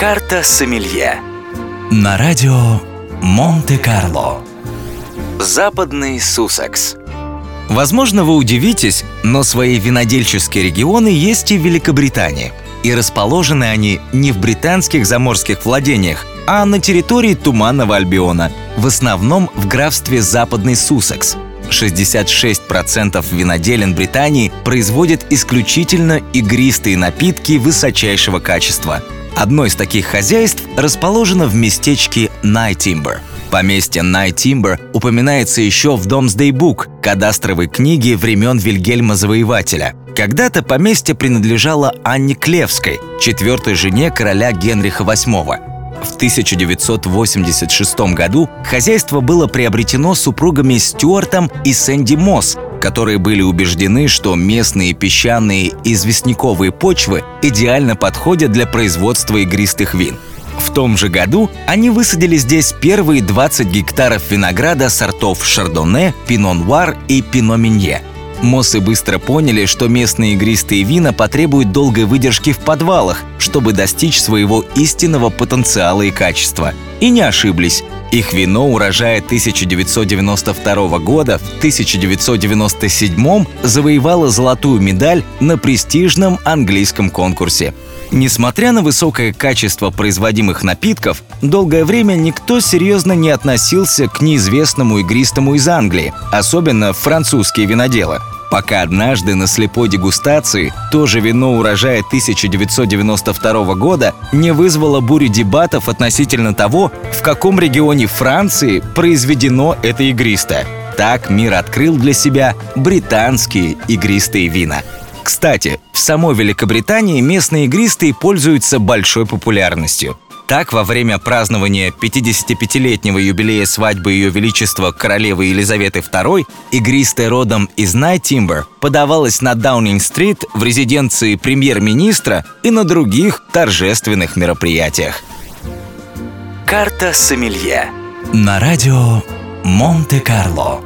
Карта Сомелье На радио Монте-Карло Западный Суссекс Возможно, вы удивитесь, но свои винодельческие регионы есть и в Великобритании. И расположены они не в британских заморских владениях, а на территории Туманного Альбиона, в основном в графстве Западный Суссекс. 66% виноделин Британии производят исключительно игристые напитки высочайшего качества. Одно из таких хозяйств расположено в местечке Найтимбер. Поместье Найтимбер упоминается еще в Domesday Book, кадастровой книге времен Вильгельма Завоевателя. Когда-то поместье принадлежало Анне Клевской, четвертой жене короля Генриха VIII. В 1986 году хозяйство было приобретено супругами Стюартом и Сэнди Мосс, которые были убеждены, что местные песчаные известняковые почвы идеально подходят для производства игристых вин. В том же году они высадили здесь первые 20 гектаров винограда сортов Шардоне, Пино Нуар и Пино Минье – Моссы быстро поняли, что местные игристые вина потребуют долгой выдержки в подвалах, чтобы достичь своего истинного потенциала и качества. И не ошиблись. Их вино урожая 1992 года в 1997 завоевало золотую медаль на престижном английском конкурсе. Несмотря на высокое качество производимых напитков, долгое время никто серьезно не относился к неизвестному игристому из Англии, особенно французские виноделы. Пока однажды на слепой дегустации то же вино урожая 1992 года не вызвало бурю дебатов относительно того, в каком регионе Франции произведено это игристое. Так мир открыл для себя британские игристые вина. Кстати, в самой Великобритании местные игристые пользуются большой популярностью. Так, во время празднования 55-летнего юбилея свадьбы Ее Величества королевы Елизаветы II игристая родом из Найтимбер подавалась на Даунинг-стрит в резиденции премьер-министра и на других торжественных мероприятиях. Карта Сомелье На радио Монте-Карло